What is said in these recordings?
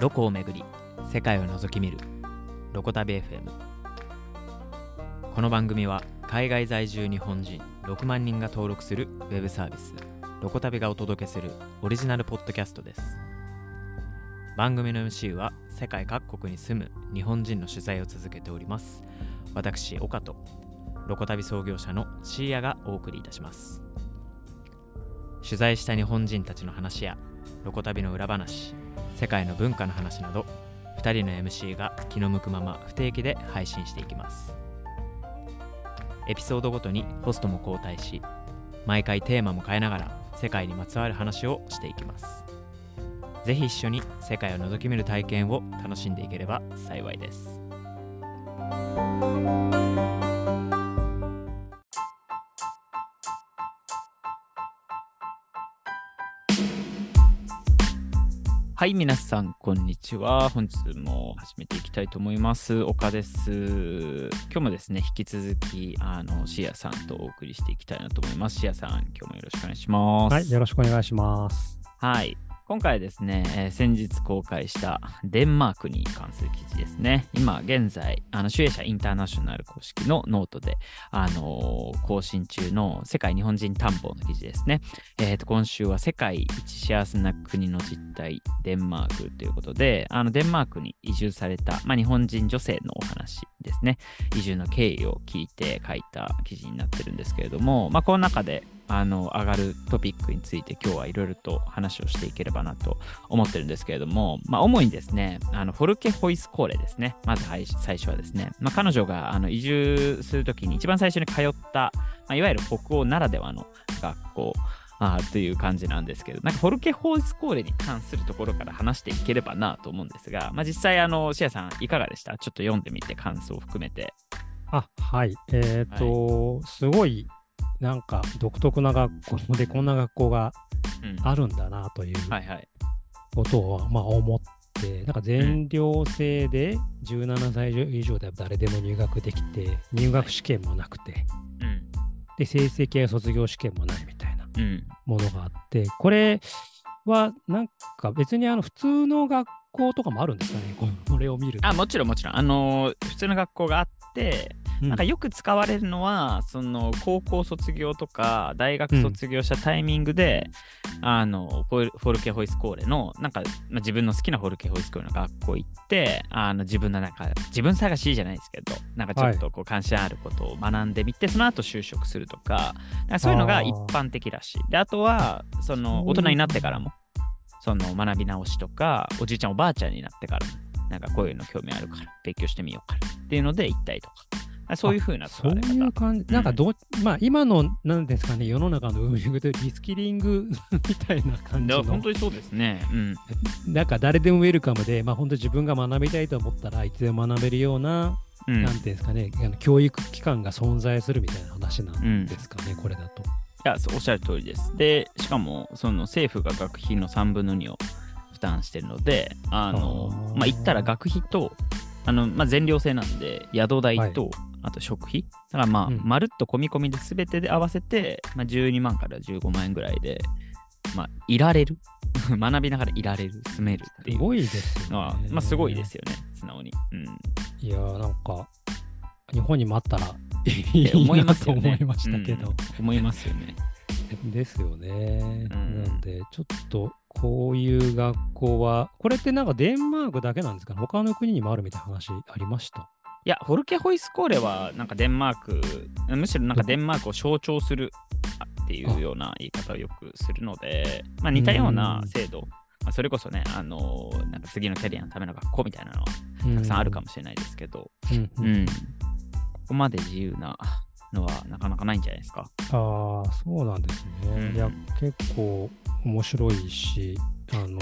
ロコをめぐり世界を覗き見るロコ旅 FM この番組は海外在住日本人6万人が登録するウェブサービスロコ旅がお届けするオリジナルポッドキャストです。番組の MC は世界各国に住む日本人の取材を続けております。私岡とロコ旅創業者のシーヤがお送りいたします。取材した日本人たちの話やロコ旅の裏話世界の文化の話など2人の MC が気の向くまま不定期で配信していきます。エピソードごとにホストも交代し毎回テーマも変えながら世界にまつわる話をしていきます。ぜひ一緒に世界を覗き見る体験を楽しんでいければ幸いです。はい、皆さん、こんにちは。本日も始めていきたいと思います。岡です。今日もですね、引き続き、あの、シアさんとお送りしていきたいなと思います。シアさん、今日もよろしくお願いします。はい、よろしくお願いします。はい。今回ですね、えー先日公開したデンマークに関する記事ですね。今現在、あの、集英社インターナショナル公式のノートで、あのー更新中の世界日本人探訪の記事ですね。えっ、と、今週は世界一幸せな国の実態、デンマークということで、あの、デンマークに移住された、まあ、日本人女性のお話ですね。移住の経緯を聞いて書いた記事になってるんですけれども、まあ、この中であの上がるトピックについて今日はいろいろと話をしていければなと思ってるんですけれども、まあ、主にですね、あのフォルケホイスコーレですね。まずはい最初はですね、まあ、彼女があの移住するときに一番最初に通った、まあ、いわゆる北欧ならではの学校あーという感じなんですけど、なんかフォルケホイスコーレに関するところから話していければなと思うんですが、まあ、実際、あの、シアさんいかがでした？ちょっと読んでみて感想を含めて。あ、はい。えっ、と、すごい、なんか独特な学校でこんな学校がうん、あるんだなという。ことを、まあ思って、なんか全寮制で17歳以上で誰でも入学できて、入学試験もなくて、うん。で、成績や卒業試験もないみたいなうん。ものがあって、これはなんか別にあの普通の学校とかもあるんですかね、ここれを見ると。あ、もちろんもちろん。あのー普通の学校があって、うんなんかよく使われるのは、その高校卒業とか大学卒業したタイミングで、あのフォルケホイスコーレの、なんか、まあ、自分の好きなフォルケホイスコーレの学校行って、あの自分のなんか、自分探しじゃないですけど、なんかちょっとこう関心あることを学んでみて、その後就職するとか、かそういうのが一般的らしい。で、あとは、その大人になってからも、その学び直しとか、おじいちゃんおばあちゃんになってからも、なんかこういうの興味あるから、勉強してみようかなっていうので行ったりとか、あそういうふうな使そう。いう感じ、なんかどう、まあ今の、なんですかね、世の中の運営でリスキリング みたいな感じの、本当にそうですね。うん。なんか誰でもウェルカムで、まあ本当自分が学びたいと思ったらいつでも学べるような、うん、なんていうんですかね、あの教育機関が存在するみたいな話なんですかね、これだと。いやおっしゃる通りです。で、しかも、その政府が学費の3分の2を負担してるので、あの、あーまあ、言ったら学費と、あの、まあ、全寮制なんで、宿代と、あと食費。だからまあ、うんまるっと込み込みで全てで合わせて、まあ、12万から15万円ぐらいで、まあ、いられる。学びながらいられる、住めるっていうすごいですよね。まあ、すごいですよね、素直に。うん。いやー、なんか、日本にもあったら いいな思いますと。思いましたけど。うん思いますよね。ですよね。うんなんで、ちょっとこういう学校は、これってなんかデンマークだけなんですかね？他の国にもあるみたいな話ありました？いや、フォルケホイスコーレは、なんかデンマーク、むしろなんかデンマークを象徴するっていうような言い方をよくするので、まあ似たような制度、まあ、それこそね、あのなんか次のキャリアのための学校みたいなのはたくさんあるかもしれないですけど、うん。ううんん、ここまで自由なのはなかなかないんじゃないですか？ああ、そうなんですね。うんいや、結構面白いし、あの、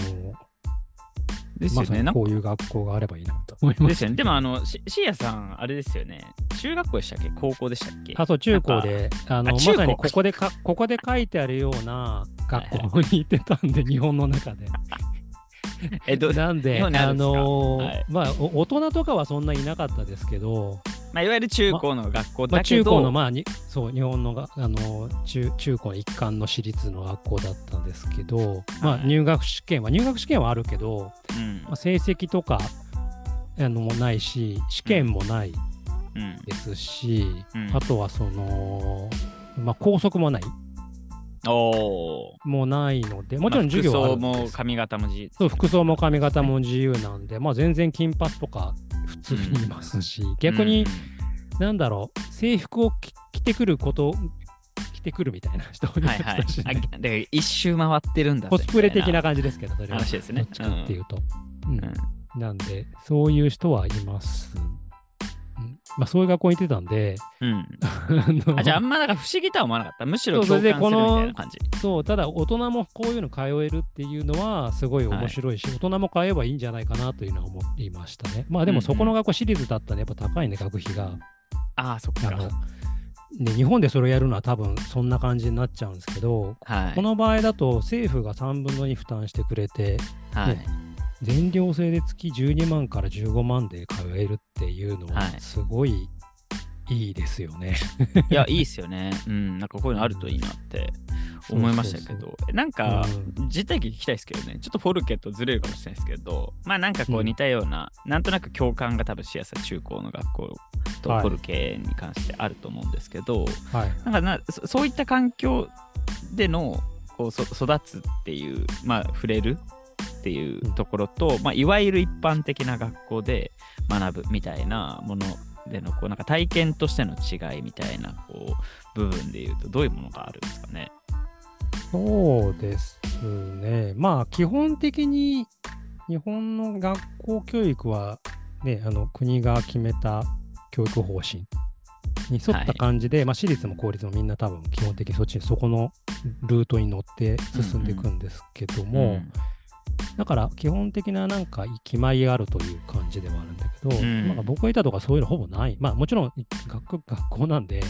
ですよね。まこういう学校があればいいなと思います。ですよね。でも、あの、しシアさん、あれですよね。中学校でしたっけ？高校でしたっけ？あと中高で、あのまさにここでか、ここで書いてあるような学校に行ってたんで、日本の中で。え、どなんで、あのーはいまあ、お大人とかはそんないなかったですけど、まあ、いわゆる中高の学校まあ、だけど、中高の、まあ、にそう、日本のがあの中中高の一貫の私立の学校だったんですけど、まあ、はい。入学試験は、入学試験はあるけど、うん。まあ、成績とかあのもないし、試験もないうん。ですし、うん。あとはその、まあ、校則もない、おー。もうないので、もちろん授業はまあ服装。も髪型も自由。そう服装も髪型も自由なんで、まあ、全然金髪とか普通にいますし、逆に、なんだろう、制服を着着てくること、着てくるみたいな人もはいはい。一周回ってるんだぜコスプレ的なみ感じですけど、それは。話ですね。どっちかっていうと。うん。なんで、そういう人はいます。うんまあ、そういう学校に行ってたんで、うん。うんあじゃああんまなんか不思議とは思わなかった。むしろ共感するみたいな感じ。そう、ただ大人もこういうの通えるっていうのはすごい面白いし、大人も通えばいいんじゃないかなというのは思いましたね。まあでもそこの学校私立だったらやっぱ高いね、学費が。ああそっか。あのね、日本でそれをやるのは多分そんな感じになっちゃうんですけど、はい。この場合だと政府が3分の2負担してくれて、はい。ね全寮制で月12万から15万で通えるっていうのははい。すごいいいですよね。いやいいっすよね。うんなんかこういうのあるといいなって思いましたけど。なんかうん。実体験聞きたいですけどね。ちょっとフォルケとずれるかもしれないですけどまあなんかこううん似たような、なんとなく共感が多分しやすい中高の学校とはいフォルケに関してあると思うんですけど、はい。なんかなそそういった環境でのこうそ育つっていう、まあ、触れるっていうところと、まあ、いわゆる一般的な学校で学ぶみたいなものでのこうなんか体験としての違いみたいなこう部分でいうとどういうものがあるんですかね？そうですね。まあ、基本的に日本の学校教育は、ね、あの国が決めた教育方針に沿った感じで、まあ、私立も公立もみんな多分基本的にそっちにそこのルートに乗って進んでいくんですけども、んだから基本的ななんか決まりがあるという感じではあるんだけど、うんなんか僕がいたとかそういうのほぼない。まあもちろん学学校なんで、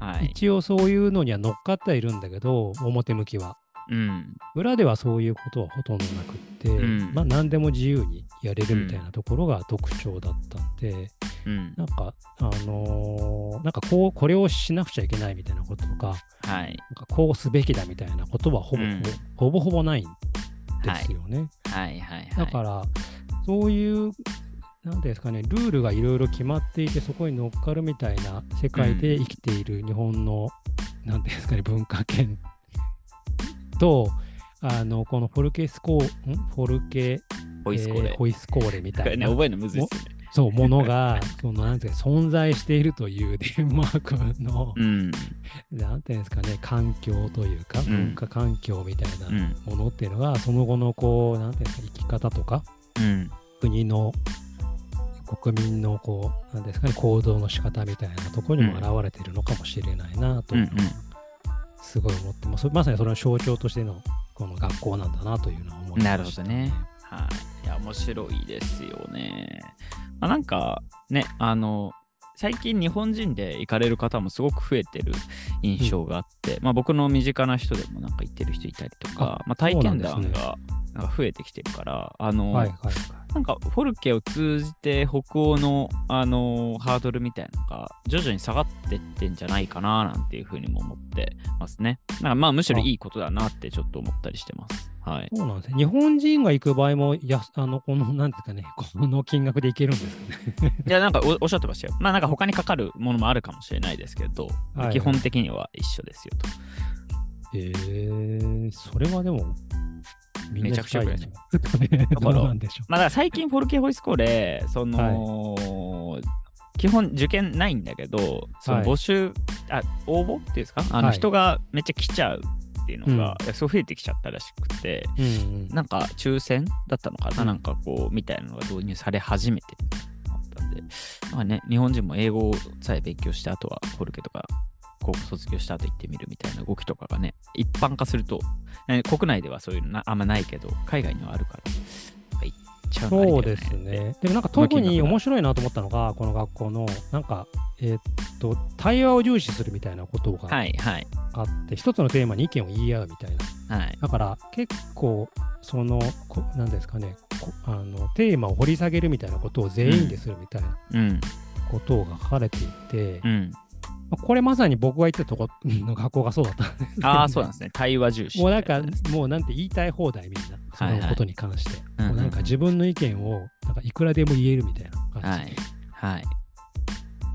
はい。一応そういうのには乗っかってはいるんだけど、表向きは。うん。裏ではそういうことはほとんどなくって、うんまあ何でも自由にやれるみたいなところが特徴だったんで、うん。なんか、あのーなんかこう、これをしなくちゃいけないみたいなこととか、はい。なんかこうすべきだみたいなことはほぼ、うんほぼほぼないんですよね。はい。はい。はい。だから、そういう、なんていうんですかね、ルールがいろいろ決まっていて、そこに乗っかるみたいな世界で生きている日本の、なんていうんですかね、文化圏と、あの、このフォルケスコー、ん？フォルケ、ホイスコーレ。えーホイスコーレみたいな、覚えるのむずいっすね。そう、ものが、その、なんていうか、存在しているというデンマークの、うん。なんていうんですかね、環境というか、ん文化環境みたいなうん。ものっていうのが、その後の、こう、なんていうんですか、生き方とか、うん。国の国民のこうなんですかね行動の仕方みたいなところにも現れているのかもしれないなとすごい思ってます、まさにそれの象徴としてのこの学校なんだなというのは思いました、なるほどね。はい。いや、面白いですよね。まあ、なんか、ね、あの、最近日本人で行かれる方もすごく増えてる印象があって、まあ僕の身近な人でもなんか行ってる人いたりとか、まあ体験談がなんか増えてきてるから、あの、はいはいはいなんかフォルケを通じて北欧の、あのーハードルみたいなのが徐々に下がってってんじゃないかななんていうふうにも思ってますね。なんかまあむしろいいことだなってちょっと思ったりしてます。はい。そうなんですね日本人が行く場合もやあのこのなんですかね この金額で行けるんですかね いやなんかおおっしゃってましたよ。まあなんか他にかかるものもあるかもしれないですけど、はい基本的には一緒ですよと。えー、それはでもめちゃくちゃ良くないですか？ね。どうなんでしょまあだから最近フォルケホイスコーレ、その、基本受験ないんだけど、そのはい。募集、あ、応募っていうんですか？あのはい。人がめっちゃ来ちゃうっていうのが、そう増えてきちゃったらしくて、う、うんうん、なんか抽選だったのかな、うん。なんかこう、みたいなのが導入され始めてったんで、まあね、日本人も英語さえ勉強して、あとはフォルケとか、高校卒業した後行ってみるみたいな動きとかがね、一般化すると、ね国内ではそういうのなあんまないけど、海外にはあるから、行っちゃうそうですね。でもなんか特に面白いなと思ったのが、この学校の、なんか、えーっと、対話を重視するみたいなことがはいはいあって、一つのテーマに意見を言い合うみたいな。はい。だから結構、その、こなんですかねこあの、テーマを掘り下げるみたいなことを全員でするみたいなうん。ことが書かれていて、うん。まあこれまさに僕が行ってたとこの学校がそうだったんですああ、そうなんですね。対話重視。もうなんか、もうなんて言いたい放題みんな、そはいはいのことに関して。うんうんもうなんか自分の意見をなんかいくらでも言えるみたいな感はい。はい。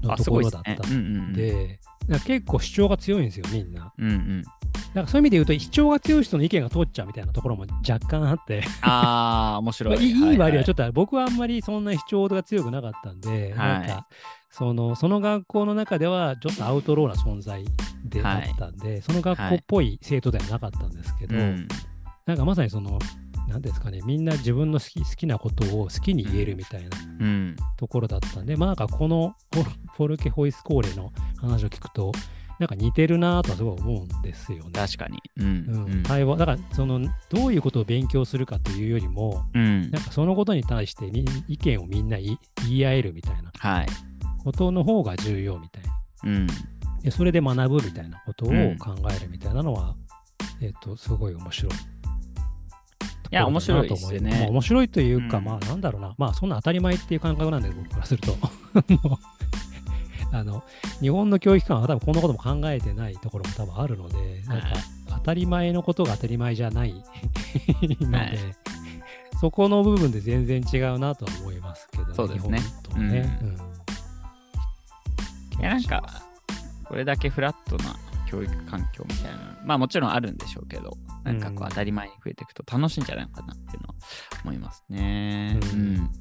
のところだった。んうんうん。で、なんか結構主張が強いんですよ、みんな。うんうん。なんかそういう意味で言うと、主張が強い人の意見が通っちゃうみたいなところも若干あって、ああ、面白 まあ、い。いいいい悪いはちょっっと僕はあんまりそんな主張が強くなかったんで、はいなんかそのその学校の中ではちょっとアウトローな存在であったんで、その学校っぽい生徒ではなかったんですけど、うん。なんかまさにその、なんですかね、みんな自分の好き好きなことを好きに言えるみたいなうん。ところだったんで、まあなんかこの フォルケホイスコーレの話を聞くと、なんか似てるなとはすごい思うんですよね。確かに。うん。うんうん対話だからそのどういうことを勉強するかというよりもうんなんかそのことに対してみ意見をみんな言い言い合えるみたいなはい。ことの方が重要みたいな。うん。でそれで学ぶみたいなことをうん。考えるみたいなのは、えっ、とすごい面白い。いや面白いですよね。まあ面白いというか、うん。まあなんだろうな、まあそんな当たり前っていう感覚なんで僕からすると。あの日本の教育機関は多分こんなことも考えてないところも多分あるので、なんかはい当たり前のことが当たり前じゃない。ので、はい。そこの部分で全然違うなとは思いますけど、そうですね。日本とね。うん。うんいや、なんか、これだけフラットな教育環境みたいな、まあもちろんあるんでしょうけど、なんかこうんう当たり前に増えていくと楽しいんじゃないのかなっていうのは思いますね。ううんん。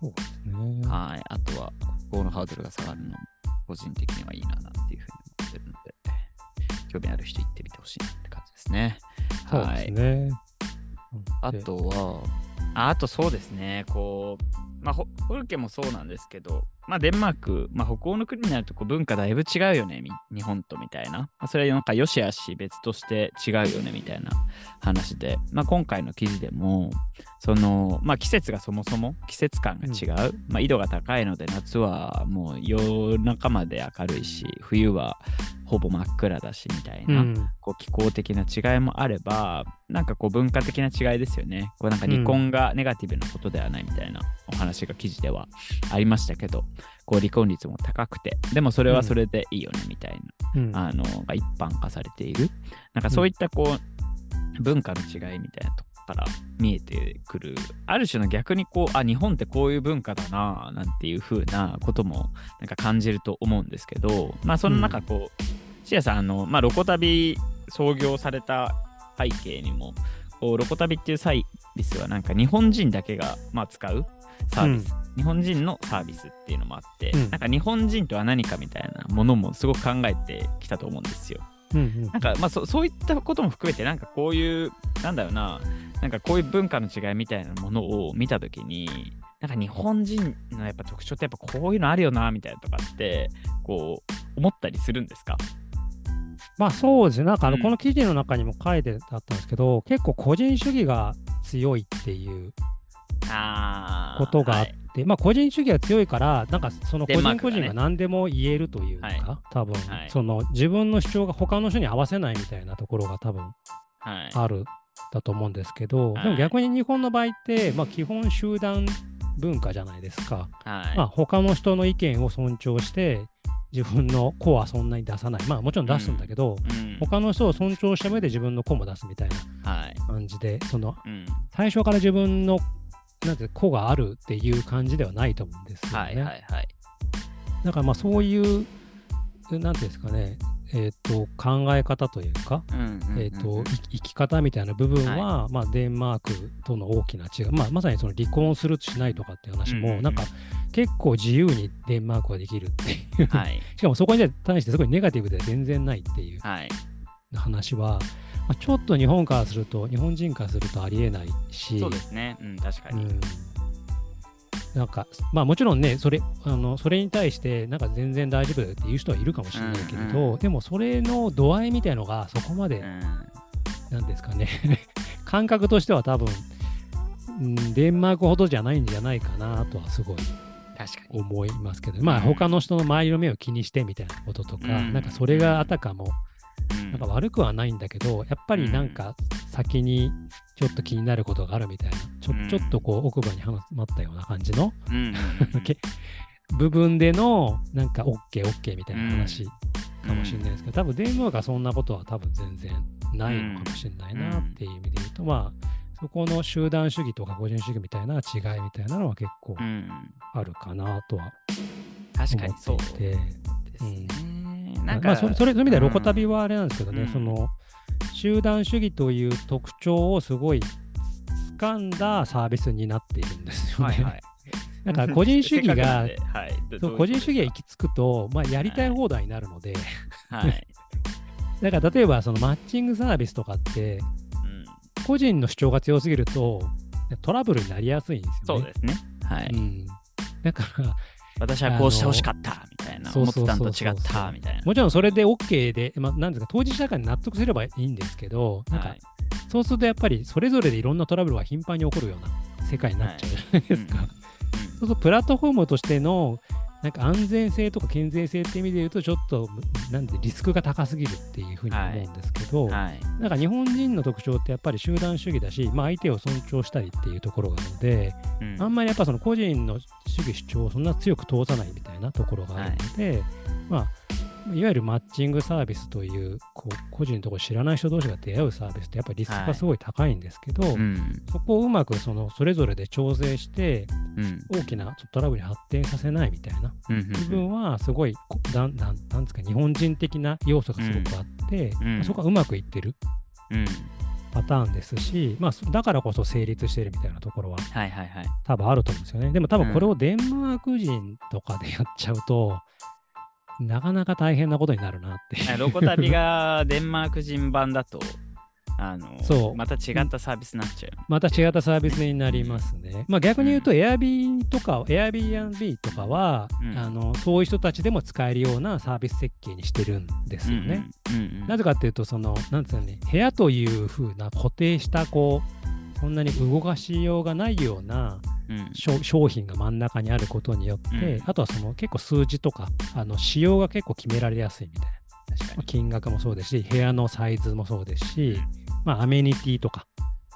そうですね。はい。あとは、国語のハードルが下がるのも、個人的にはいいななんていうふうに思ってるので、興味ある人行ってみてほしいなって感じですね。そうはい。ですね。あでとは、ああとそうですね、こう、まあ、ホホルケもそうなんですけど、まあ、デンマーク、まあ、北欧の国になるとこう文化だいぶ違うよね、み日本とみたいな。まあ、それはなんか良し悪し別として違うよね、みたいな話で、まあ、今回の記事でも、その、まあ、季節がそもそも季節感が違う。まあ、緯度が高いので、夏はもう夜中まで明るいし、冬はほぼ真っ暗だし、みたいな。うんこう気候的な違いもあれば、なんかこう文化的な違いですよね。こうなんか離婚がネガティブなことではないみたいなお話が記事ではありましたけど、こう離婚率も高くて、でもそれはそれでいいよねみたいうん。な、あのが一般化されている。なんかそういったこう、文化の違いみたいなとこから見えてくる、ある種の逆にこう、あ、日本ってこういう文化だな、なんていう風なこともなんか感じると思うんですけど、まあその中こう、シアさん、あの、まあ、ロコ旅創業された背景にも、こうロコ旅っていうサービスはなんか日本人だけが、まあ、使うサービス、日本人のサービスっていうのもあって、うん。なんか日本人とは何かみたいなものもすごく考えてきたと思うんですよ。うんうん。なんかまあそそういったことも含めてなんかこういうなんだろうななんかこういう文化の違いみたいなものを見たときになんか日本人のやっぱ特徴ってやっぱこういうのあるよなみたいなとかってこう思ったりするんですか？まあそうですね。なんかあの、うん。この記事の中にも書いてあったんですけど、結構個人主義が強いっていうことがあっはいて、まあ個人主義が強いから、なんかその個人個人が何でも言えるというか、はい。多分、はい。その自分の主張が他の人に合わせないみたいなところが多分はい。あるだと思うんですけど、はい。でも逆に日本の場合って、まあ基本集団文化じゃないですか。はい。まあ他の人の意見を尊重して、自分の子はそんなに出さない。まあもちろん出すんだけど、うん。他の人を尊重した上で自分の子も出すみたいなはい。感じで、そのうん。最初から自分のなんて子があるっていう感じではないと思うんですよね。はいはいはい。だからまあそういう、なんていうんですかね、えっ、と、考え方というか、えっ、と、い生き方みたいな部分は、まあデンマークとの大きな違い、まあまさにその離婚するしないとかっていう話も、うんうんうん。なんか結構自由にデンマークはできるっていう、はいしかもそこに対してすごいネガティブでは全然ないっていうはい話は、まあ、ちょっと日本からすると、日本人からするとありえないし、そうですね。うん確かに。うん、なんか、まあもちろんね、それあのそれに対して、なんか全然大丈夫だよっていう人はいるかもしれないけれど、うんうんでもそれの度合いみたいのがそこまで、うん。なんですかね、感覚としては多分、うんデンマークほどじゃないんじゃないかなとはすごい確かに。思いますけど、まあうん。他の人の周りの目を気にしてみたいなこととか、うん。なんかそれがあたかも、うんなんか悪くはないんだけど、やっぱりなんか先にちょっと気になることがあるみたいな、ちょうん。ちょっとこう奥歯にはまったような感じの、部分でのなんか OKOK、OK, OK みたいな話かもしれないですけど、多分デンマークはそんなことは多分全然ないのかもしれないなっていう意味で言うと、まあそこの集団主義とか個人主義みたいな違いみたいなのは結構あるかなとは確かにそうでなんか、まあ、それそういう意味ではロコ旅はあれなんですけどね、うん、その集団主義という特徴をすごい掴んだサービスになっているんですよね。はいはい。なんか個人主義が、はい、そう個人主義が行き着くと、まあ、やりたい放題になるので、はい、だから例えばそのマッチングサービスとかって、うん、個人の主張が強すぎるとトラブルになりやすいんですよね。そうですね。はい。うん、だから私はこうしてほしかったな、思ってたんと違ったみたいな。もちろんそれで OK で、まあ、なんですか、当事者間に納得すればいいんですけど、なんか、そうするとやっぱりそれぞれでいろんなトラブルが頻繁に起こるような世界になっちゃうじゃないですか。はいうん、そうするとプラットフォームとしてのなんか安全性とか健全性って意味で言うと、ちょっとなんでリスクが高すぎるっていうふうに思うんですけど、はいはい、なんか日本人の特徴ってやっぱり集団主義だし、まあ、相手を尊重したりっていうところがあるので、うん、あんまりやっぱその個人の主義主張をそんな強く通さないみたいなところがあるので、はい、まあいわゆるマッチングサービスというこう個人のところ知らない人同士が出会うサービスってやっぱりリスクがすごい高いんですけど、はい。うん、そこをうまくそのそれぞれで調整して、大きなトラブルに発展させないみたいな部分はすごいなんなんですか日本人的な要素がすごくあって、うん、そこがうまくいってる。パターンですし、まあ、だからこそ成立してるみたいなところは、多分あると思うんですよね。でも多分これをデンマーク人とかでやっちゃうと、なかなか大変なことになるなってロコ旅が デンマーク人版だと、あのそうまた違ったサービスになっちゃう。また違ったサービスになりますね。まあ逆に言うと、Airb とか、Airbnb とかは、うん、あの、そういう人たちでも使えるようなサービス設計にしてるんですよね。なぜかっていうと、その、なんですかね、部屋というふうな固定した、こう、そんなに動かしようがないような、うん、商品が真ん中にあることによって、うん、あとはその結構数字とかあの仕様が結構決められやすいみたいな。確かに。金額もそうですし部屋のサイズもそうですし、まあ、アメニティとか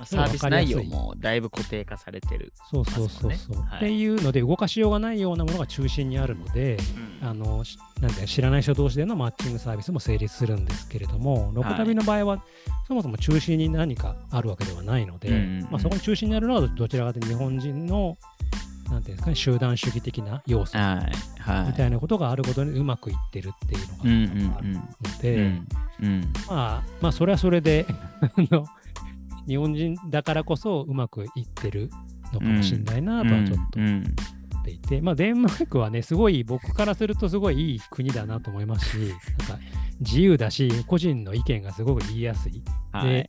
サービス内容もだいぶ固定化されてる、そうそうそうそう、はい、っていうので動かしようがないようなものが中心にあるので、うん、あのなんで知らない人同士でのマッチングサービスも成立するんですけれどもロコ旅の場合は、はい、そもそも中心に何かあるわけではないので、うんうん、まあ、そこに中心にあるのはどちらかというと日本人のなんていうんですかね、集団主義的な要素みたいなことがあることにうまくいってるっていうのがあるので、まあ、まあ、それはそれで 日本人だからこそうまくいってるのかもしれないなとはちょっと思っていて、まあ、デンマークはね、すごい僕からするとすごいいい国だなと思いますし、なんか自由だし、個人の意見がすごく言いやすい。はい、で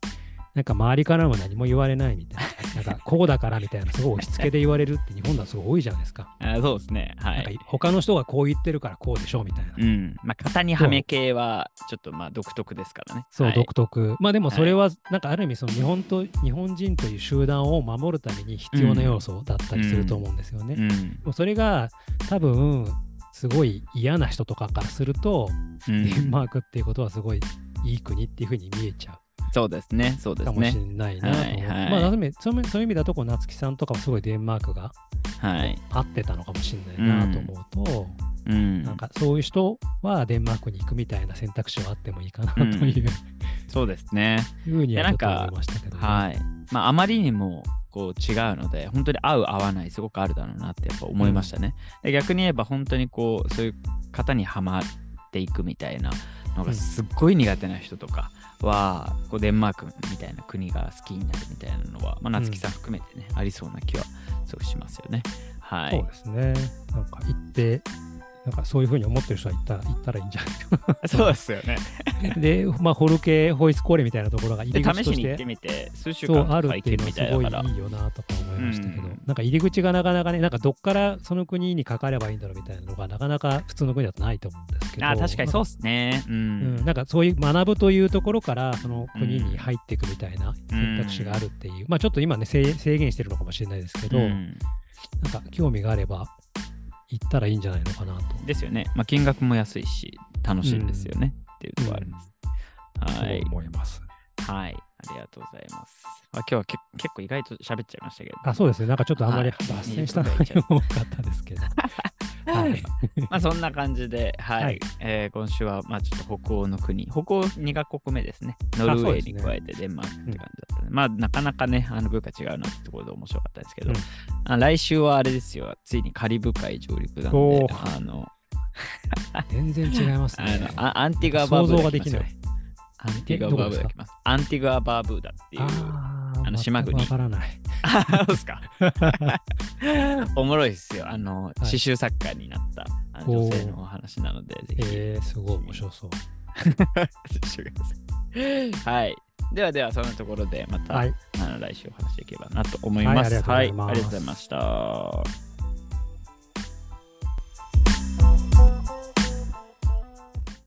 なんか周りからも何も言われないみたいな、なんかこうだからみたいな、すごい押し付けで言われるって日本ではすごい多いじゃないですか。あそうですね。はい。他の人がこう言ってるからこうでしょうみたいな。うん。まあ、型にはめ系はちょっとまあ独特ですからね。そう、はい、独特。まあでもそれは、なんかある意味、その日本と、日本人という集団を守るために必要な要素だったりすると思うんですよね。うん、それが多分、すごい嫌な人とかからすると、デンマークっていうことはすごいいい国っていうふうに見えちゃう。そうですね、そうですね。かもしれないなと思う。はいはい、まあ、そういう意味だと、こう夏木さんとかもすごいデンマークが、はい、合ってたのかもしれないなと思うと、うん、なんかそういう人はデンマークに行くみたいな選択肢はあってもいいかなという、うん、そうですね。いうふうには思いましたけど、ね、はい。まあ、あまりにもこう違うので、本当に合う合わないすごくあるだろうなってやっぱ思いましたね。うん、逆に言えば本当にこう、そういう方にはまっていくみたいなのがすっごい苦手な人とか、はこうデンマークみたいな国が好きになるみたいなのは、まあ、夏木さん含めてね、うん、ありそうな気はすごくしますよね。はい。そうですね。なんか行ってなんかそういうふうに思ってる人は行ったら行ったらいいんじゃない？そうですよね。で、まあ、ホルケホイスコーレみたいなところが入り口として試しに行ってみて、数週間あるっていうのはすごいいいよなとか思いましたけど、うん、なんか入り口がなかなかね、なんかどっからその国にかかればいいんだろうみたいなのがなかなか普通の国だとないと思うんですけど。あ確かにそうですね、うん、うん。なんかそういう学ぶというところからその国に入っていくみたいな選択肢があるっていう、うん、まあちょっと今ね制限してるのかもしれないですけど、うん、なんか興味があれば行ったらいいんじゃないのかなと。ですよね。まあ、金額も安いし、楽しいんですよね、うん、っていうところあります。うん、はい。思います。はい。ありがとうございます。あ今日はけ結構意外と喋っちゃいましたけど。あ、そうですね。なんかちょっとあんまり脱線した内容多かったですけど。はい。まあそんな感じで、はい。はいえー今週は、まあちょっと北欧の国、北欧2カ国目ですね。ノルウェーに加えてデンマークって感じだったね。まあなかなかね、あの文化違うなってところで面白かったですけど、うんあ来週はあれですよ、ついにカリブ海上陸なんおで、ーあの、全然違いますあね。のあアンティグア・バーブーダ想像ができないアンティグア・バーブーダ来ます。アンティグア・バーブーダっていう。あの島国わからない。あ、そうですか。おもろいですよ。あの、い刺繍作家になった女性のお話なので、ぜひ。えー、すごい面白そう。はい。ではでは、そんなところでまた、はい。あの来週お話しできればなと思いますはいありがとうございました。